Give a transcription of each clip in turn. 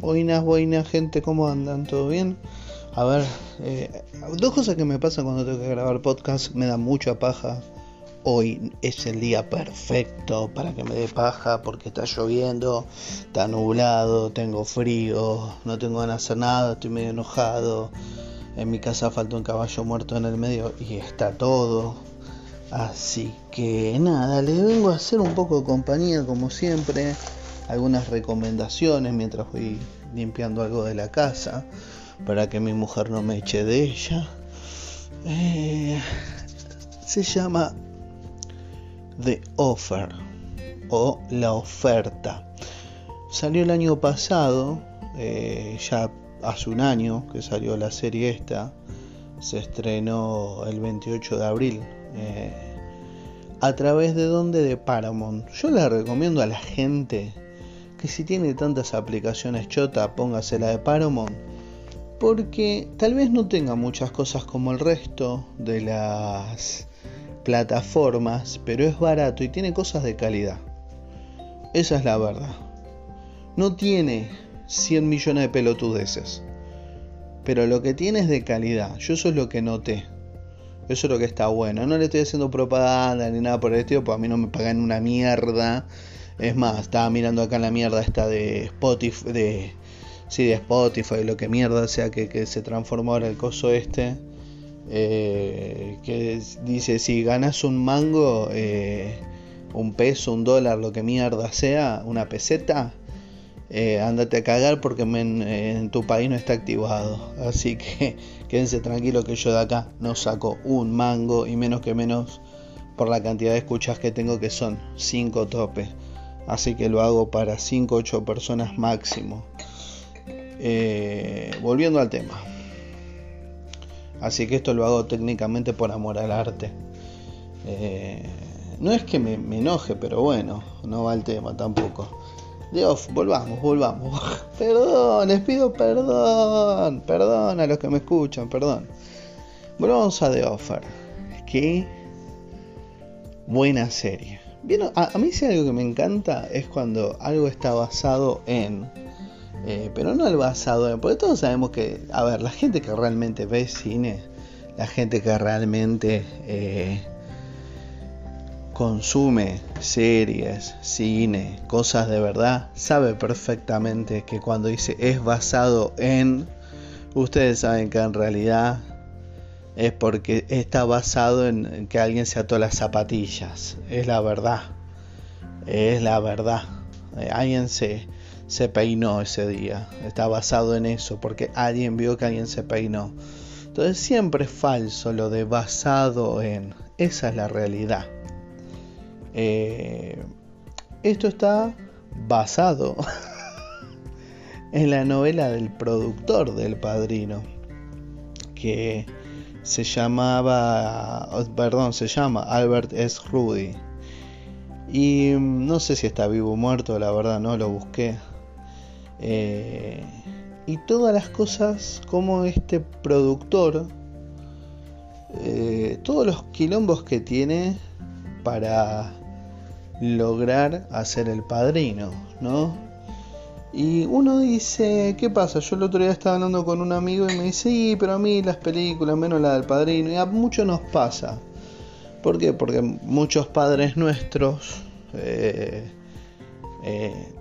Buenas, buenas, gente, ¿cómo andan? ¿Todo bien? A ver, eh, dos cosas que me pasan cuando tengo que grabar podcast, me da mucha paja. Hoy es el día perfecto para que me dé paja porque está lloviendo, está nublado, tengo frío, no tengo ganas de hacer nada, estoy medio enojado. En mi casa falta un caballo muerto en el medio y está todo. Así que nada, le vengo a hacer un poco de compañía como siempre algunas recomendaciones mientras voy limpiando algo de la casa para que mi mujer no me eche de ella. Eh, se llama The Offer o La Oferta. Salió el año pasado, eh, ya hace un año que salió la serie esta. Se estrenó el 28 de abril. Eh, a través de donde de Paramount. Yo la recomiendo a la gente que si tiene tantas aplicaciones chota, póngase la de Paramount. Porque tal vez no tenga muchas cosas como el resto de las plataformas, pero es barato y tiene cosas de calidad. Esa es la verdad. No tiene 100 millones de pelotudeces. Pero lo que tiene es de calidad. Yo eso es lo que noté. Eso es lo que está bueno. No le estoy haciendo propaganda ni nada por el estilo, porque a mí no me pagan una mierda es más, estaba mirando acá la mierda esta de Spotify, de, sí, de Spotify, lo que mierda sea que, se transformó ahora el coso este. Eh, que dice, si ganas un mango, eh, un peso, un dólar, lo que mierda sea, una peseta, eh, ándate a cagar porque en, tu país no está activado. Así que quédense tranquilos que yo de acá no saco un mango y menos que menos por la cantidad de escuchas que tengo que son 5 topes así que lo hago para 5 8 personas máximo. Eh, volviendo al tema. Así que esto lo hago técnicamente por amor al arte. Eh, no es que me, enoje, pero bueno, no va el tema tampoco. Dios, volvamos, volvamos. Perdón, les pido perdón. Perdón a los que me escuchan, perdón. Volvamos a The Offer. Qué buena serie. Bien, a, mí sí algo que me encanta es cuando algo está basado en, eh, pero no el basado en, porque todos sabemos que, a ver, la gente que realmente ve cine, la gente que realmente eh, consume series, cine, cosas de verdad, sabe perfectamente que cuando dice es basado en, ustedes saben que en realidad es porque está basado en que alguien se ató las zapatillas. Es la verdad. Es la verdad. Eh, alguien se, se peinó ese día. Está basado en eso porque alguien vio que alguien se peinó. Entonces siempre es falso lo de basado en. Esa es la realidad. Eh, esto está basado en la novela del productor del padrino. Que se llamaba, perdón, se llama Albert S. Rudy. Y mm, no sé si está vivo o muerto, la verdad no lo busqué. Eh, y todas las cosas como este productor, eh, todos los quilombos que tiene para lograr hacer el padrino, ¿no? Y uno dice, ¿qué pasa? Yo el otro día estaba hablando con un amigo y me dice, sí, pero a mí las películas, menos la del padrino, y a muchos nos pasa. ¿Por qué? Porque muchos padres nuestros, eh, eh,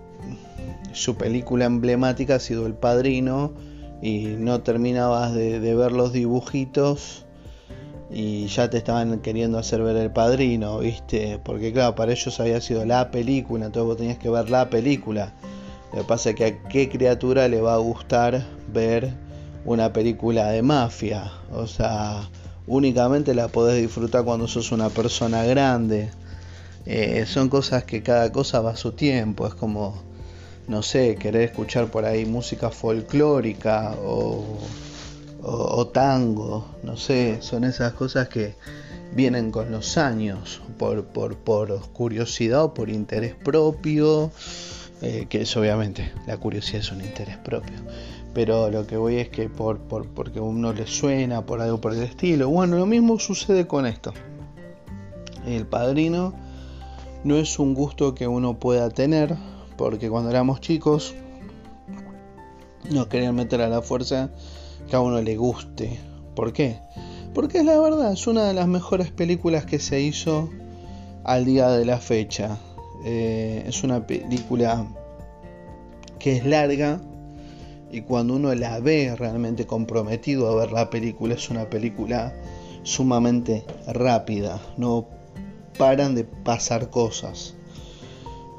su película emblemática ha sido El Padrino y no terminabas de, de, ver los dibujitos y ya te estaban queriendo hacer ver El Padrino, ¿viste? Porque claro, para ellos había sido la película, entonces vos tenías que ver la película. Lo que pasa es que a qué criatura le va a gustar ver una película de mafia. O sea, únicamente la podés disfrutar cuando sos una persona grande. Eh, son cosas que cada cosa va a su tiempo. Es como, no sé, querer escuchar por ahí música folclórica o, o tango. No sé, son esas cosas que vienen con los años, por, por, por curiosidad o por interés propio eh, que es obviamente la curiosidad es un interés propio. Pero lo que voy es que por, por, porque uno le suena, por algo por el estilo. Bueno, lo mismo sucede con esto. El padrino no es un gusto que uno pueda tener, porque cuando éramos chicos no querer meter a la fuerza que a uno le guste. ¿Por qué? Porque es la verdad, es una de las mejores películas que se hizo al día de la fecha. Eh, es una película que es larga y cuando uno la ve realmente comprometido a ver la película, es una película sumamente rápida. No paran de pasar cosas.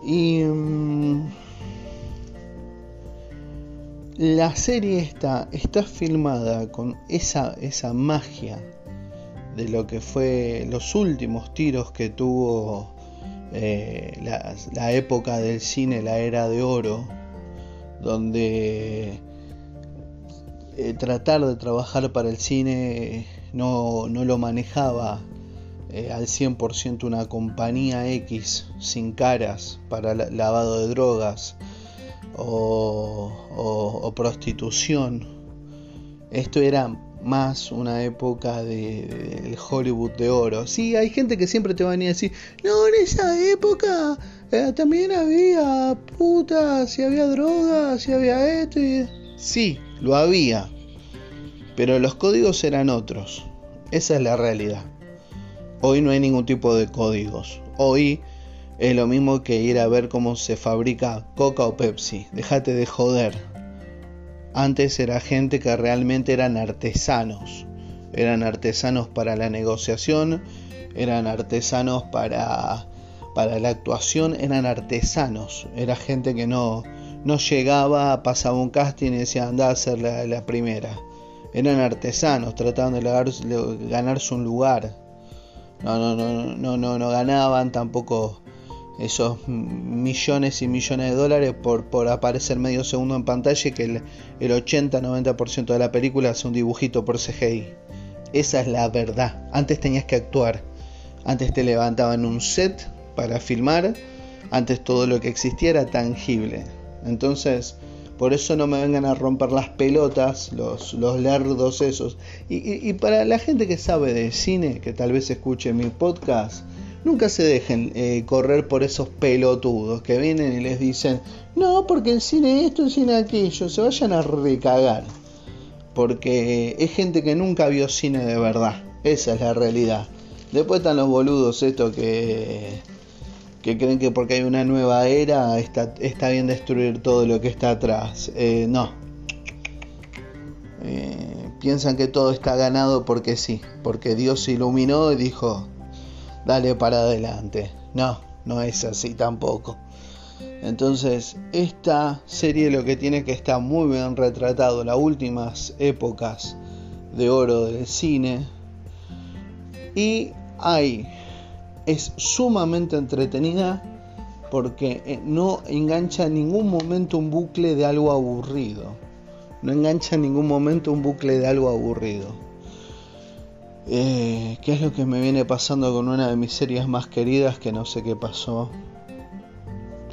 Y mm, la serie está, está filmada con esa, esa magia de lo que fue los últimos tiros que tuvo eh, la, época del cine, la era de oro, donde eh, tratar de trabajar para el cine no, no lo manejaba eh, al 100% una compañía X sin caras para lavado de drogas o, prostitución. Esto era más una época de, Hollywood de oro. Sí, hay gente que siempre te va a venir a decir, no, en esa época eh, también había putas, y había drogas, y había esto. Y... Sí, lo había. Pero los códigos eran otros. Esa es la realidad. Hoy no hay ningún tipo de códigos. Hoy es lo mismo que ir a ver cómo se fabrica Coca o Pepsi. Déjate de joder. Antes era gente que realmente eran artesanos. Eran artesanos para la negociación, eran artesanos para, para la actuación, eran artesanos. Era gente que no, no llegaba, pasaba un casting y decía anda a ser la, primera. Eran artesanos, trataban de, de ganarse un lugar. No, no, no, no, no, no ganaban tampoco esos millones y millones de dólares por, por aparecer medio segundo en pantalla y que el, el 80-90% de la película es un dibujito por CGI. Esa es la verdad. Antes tenías que actuar. Antes te levantaban un set para filmar. Antes todo lo que existía era tangible. Entonces, por eso no me vengan a romper las pelotas los, los lerdos esos. Y, y para la gente que sabe de cine, que tal vez escuche mi podcast, nunca se dejen eh, correr por esos pelotudos que vienen y les dicen, no, porque el cine esto, el cine aquello, se vayan a recagar. Porque es gente que nunca vio cine de verdad, esa es la realidad. Después están los boludos estos que, que creen que porque hay una nueva era está, está bien destruir todo lo que está atrás. Eh, no. Eh, piensan que todo está ganado porque sí, porque Dios se iluminó y dijo, dale para adelante. No, no es así tampoco. Entonces, esta serie lo que tiene que estar muy bien retratado las últimas épocas de oro del cine. Y hay, es sumamente entretenida porque eh, no engancha en ningún momento un bucle de algo aburrido. No engancha en ningún momento un bucle de algo aburrido. Eh, ¿Qué es lo que me viene pasando con una de mis series más queridas que no sé qué pasó?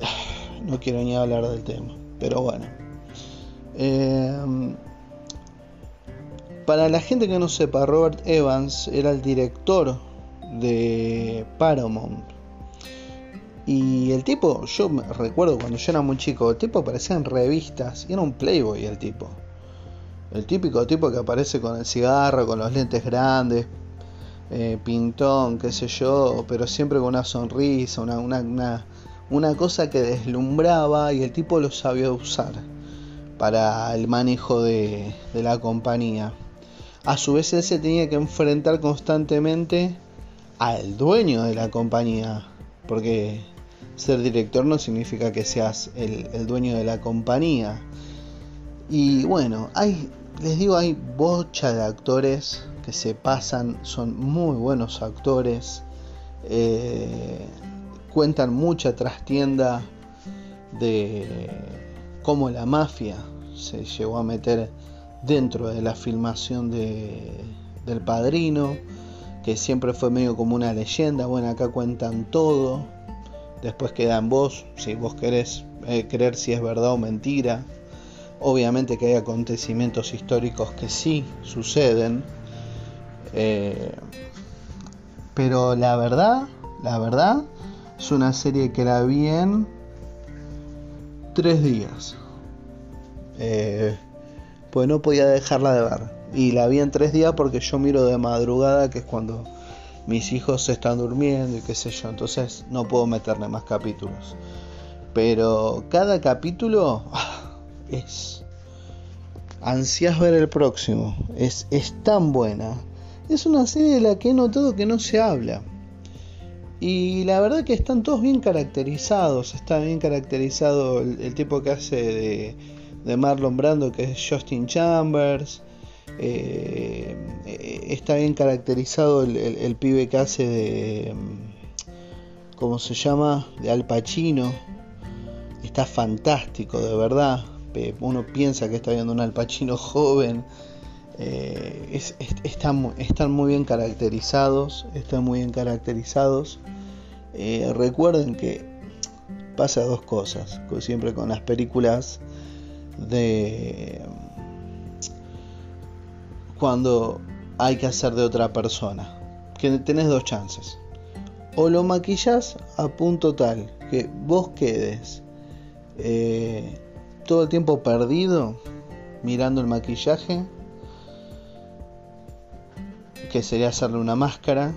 No quiero ni hablar del tema, pero bueno. Em, para la gente que no sepa, Robert Evans era el director de Paramount. Y el tipo, yo recuerdo cuando yo era muy chico, el tipo aparecía en revistas y era un playboy el tipo. El típico tipo que aparece con el cigarro, con los lentes grandes, eh, pintón, qué sé yo, pero siempre con una sonrisa, una, una, una, cosa que deslumbraba y el tipo lo sabía usar para el manejo de, de la compañía. A su vez él se tenía que enfrentar constantemente al dueño de la compañía, porque ser director no significa que seas el, el dueño de la compañía. Y bueno, hay, les digo, hay bocha de actores que se pasan, son muy buenos actores, eh, cuentan mucha trastienda de cómo la mafia se llegó a meter dentro de la filmación de, del padrino, que siempre fue medio como una leyenda, bueno, acá cuentan todo, después queda en vos, si vos querés eh, creer si es verdad o mentira. Obviamente que hay acontecimientos históricos que sí suceden. Eh, pero la verdad, la verdad, es una serie que la vi en tres días. Eh, pues no podía dejarla de ver. Y la vi en tres días porque yo miro de madrugada, que es cuando mis hijos se están durmiendo y qué sé yo. Entonces no puedo meterle más capítulos. Pero cada capítulo es... Ansias ver el próximo. Es, es tan buena. Es una serie de la que he notado que no se habla. Y la verdad que están todos bien caracterizados. Está bien caracterizado el, tipo que hace de, de, Marlon Brando, que es Justin Chambers. Eh, está bien caracterizado el, pibe que hace de. ¿Cómo se llama? De Al Pacino. Está fantástico, de verdad. Uno piensa que está viendo un Al Pacino joven. Eh, están, están, muy bien caracterizados, están muy bien caracterizados. Eh, recuerden que pasa dos cosas, siempre con las películas de cuando hay que hacer de otra persona, que tenés dos chances. O lo maquillas a punto tal que vos quedes eh, todo el tiempo perdido mirando el maquillaje que sería hacerle una máscara.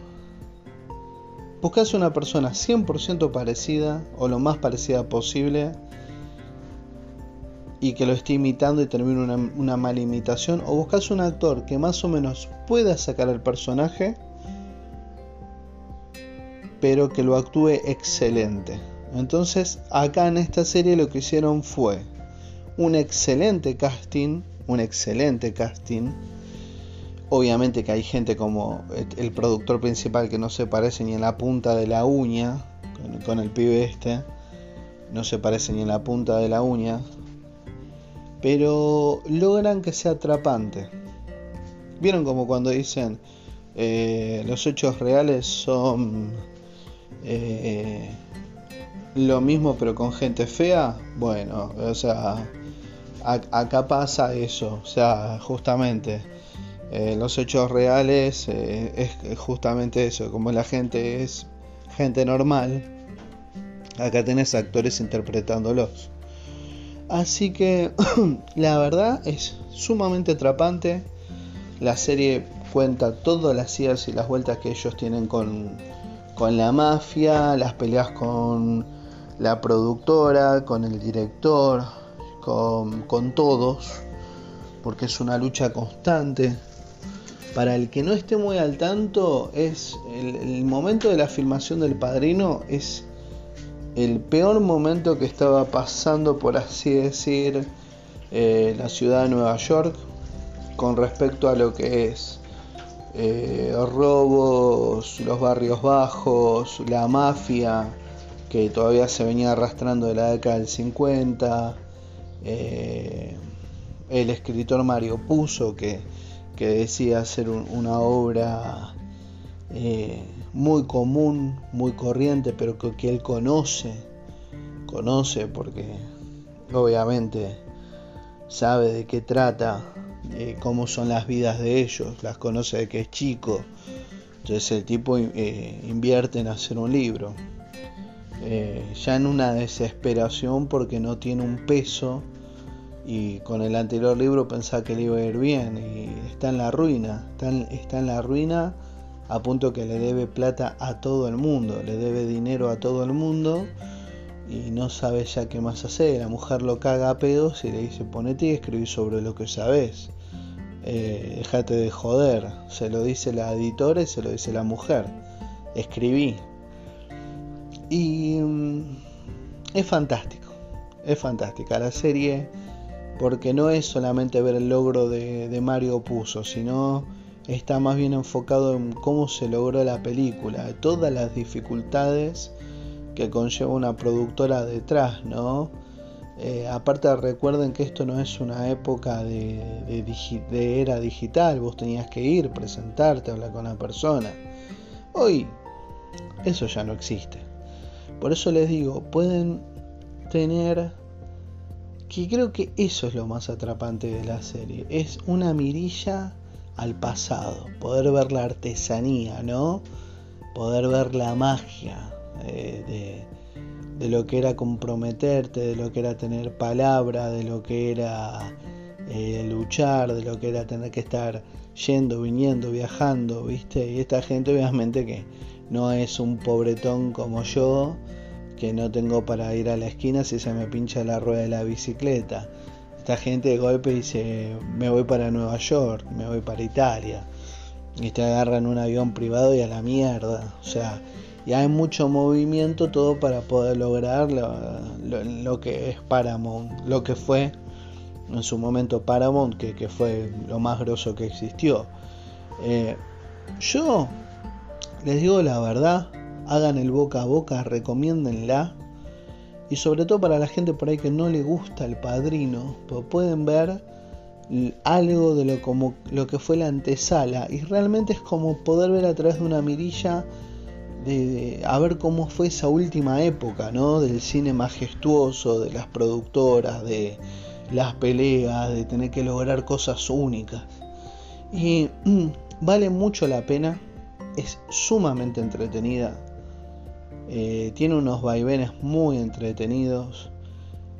Buscas una persona 100% parecida o lo más parecida posible y que lo esté imitando y termine una, una, mala imitación. O buscas un actor que más o menos pueda sacar el personaje, pero que lo actúe excelente. Entonces, acá en esta serie lo que hicieron fue un excelente casting, un excelente casting Obviamente que hay gente como el productor principal que no se parece ni en la punta de la uña, con, el pibe este, no se parece ni en la punta de la uña, pero logran que sea atrapante. ¿Vieron como cuando dicen eh, los hechos reales son eh, lo mismo pero con gente fea? Bueno, o sea, acá pasa eso, o sea, justamente eh, los hechos reales eh, es, justamente eso, como la gente es gente normal, acá tenés actores interpretándolos. Así que la verdad es sumamente atrapante. La serie cuenta todas las idas y las vueltas que ellos tienen con, con la mafia, las peleas con la productora, con el director, con, todos, porque es una lucha constante. Para el que no esté muy al tanto, es el, momento de la filmación del padrino es el peor momento que estaba pasando, por así decir, eh, la ciudad de Nueva York con respecto a lo que es eh, robos, los barrios bajos, la mafia que todavía se venía arrastrando de la década del 50, eh, el escritor Mario Puzo que que decía hacer una obra eh, muy común, muy corriente, pero que, él conoce, conoce porque obviamente sabe de qué trata, cómo son las vidas de ellos, las conoce de que es chico. Entonces el tipo eh, invierte en hacer un libro. Eh, ya en una desesperación porque no tiene un peso y con el anterior libro pensaba que le iba a ir bien y está en la ruina, está en, la ruina a punto que le debe plata a todo el mundo, le debe dinero a todo el mundo y no sabe ya qué más hacer. La mujer lo caga a pedos y le dice ponete y escribí sobre lo que sabes. Eh, déjate de joder. Se lo dice la editora y se lo dice la mujer. Escribí. Y mm, es fantástico. Es fantástica. La serie porque no es solamente ver el logro de, Mario Puzo, sino está más bien enfocado en cómo se logró la película, todas las dificultades que conlleva una productora detrás, ¿no? Eh, aparte recuerden que esto no es una época de, de, era digital, vos tenías que ir, presentarte, hablar con la persona. Hoy eso ya no existe. Por eso les digo, pueden tener que creo que eso es lo más atrapante de la serie. Es una mirilla al pasado, poder ver la artesanía, ¿no? Poder ver la magia eh, de, lo que era comprometerte, de lo que era tener palabra, de lo que era eh, luchar, de lo que era tener que estar yendo, viniendo, viajando, ¿viste? Y esta gente obviamente que no es un pobretón como yo, que no tengo para ir a la esquina si se me pincha la rueda de la bicicleta. Esta gente de golpe dice, me voy para Nueva York, me voy para Italia. Y te agarran un avión privado y a la mierda. O sea, y hay mucho movimiento todo para poder lograr lo, que es Paramount, lo que fue en su momento Paramount, que, fue lo más grosso que existió. Eh, yo les digo la verdad, hagan el boca a boca, recomiéndenla. Y sobre todo para la gente por ahí que no le gusta el padrino, pues pueden ver algo de lo que fue la antesala. Y realmente es como poder ver a través de una mirilla de, a ver cómo fue esa última época, ¿no? Del cine majestuoso, de las productoras, de las peleas, de tener que lograr cosas únicas. Y mm, vale mucho la pena, es sumamente entretenida, eh, tiene unos vaivenes muy entretenidos.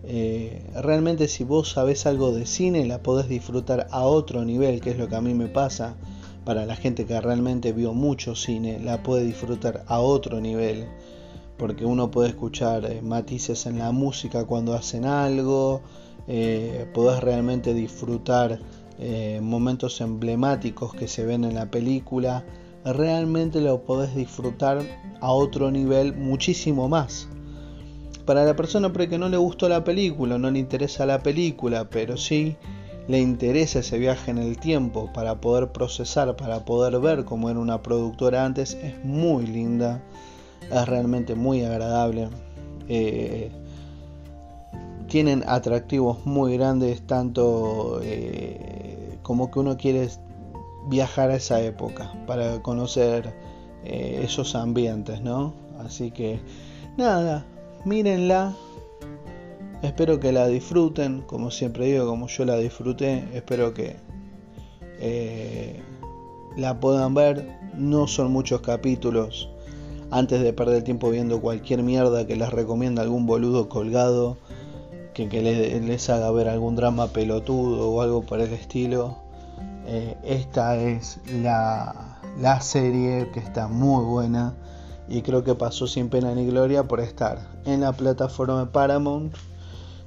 Eh, realmente si vos sabés algo de cine la podés disfrutar a otro nivel, que es lo que a mí me pasa. Para la gente que realmente vio mucho cine, la puede disfrutar a otro nivel, porque uno puede escuchar eh, matices en la música cuando hacen algo, eh, podés realmente disfrutar momentos emblemáticos que se ven en la película, realmente lo podés disfrutar a otro nivel muchísimo más. Para la persona que no le gustó la película, no le interesa la película, pero sí le interesa ese viaje en el tiempo para poder procesar, para poder ver cómo era una productora antes, es muy linda, es realmente muy agradable. Eh, tienen atractivos muy grandes, tanto eh, como que uno quiere viajar a esa época para conocer eh, esos ambientes, ¿no? Así que nada, mírenla, Espero que la disfruten, como siempre digo, como yo la disfruté. Espero que eh, la puedan ver. No son muchos capítulos. Antes de perder tiempo viendo cualquier mierda que les recomienda algún boludo colgado, que, les, haga ver algún drama pelotudo o algo por el estilo. Eh, esta es la, la serie que está muy buena y creo que pasó sin pena ni gloria por estar en la plataforma de Paramount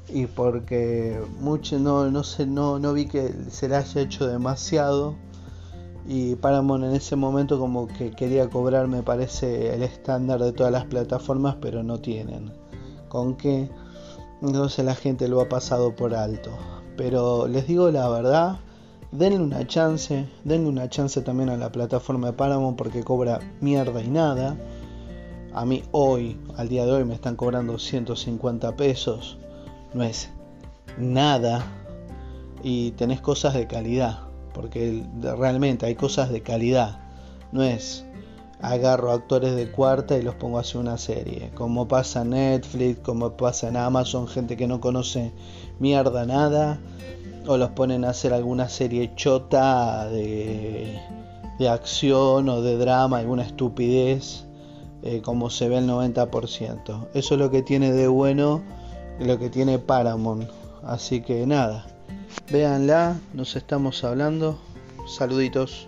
y porque mucho no, no, sé, no, no vi que se le haya hecho demasiado y Paramount en ese momento como que quería cobrar me parece el estándar de todas las plataformas pero no tienen. Con qué entonces la gente lo ha pasado por alto. Pero les digo la verdad denle una chance denle una chance también a la plataforma de Paramount porque cobra mierda y nada. A mí hoy al día de hoy me están cobrando 150 pesos. No es nada. Y tenés cosas de calidad, porque realmente hay cosas de calidad, no es agarro actores de cuarta y los pongo a hacer una serie, como pasa en Netflix, como pasa en Amazon, gente que no conoce mierda nada, o los ponen a hacer alguna serie chota de, de acción o de drama, alguna estupidez, eh, como se ve el 90%. Eso es lo que tiene de bueno lo que tiene Paramount. Así que nada, véanla, nos estamos hablando. Saluditos.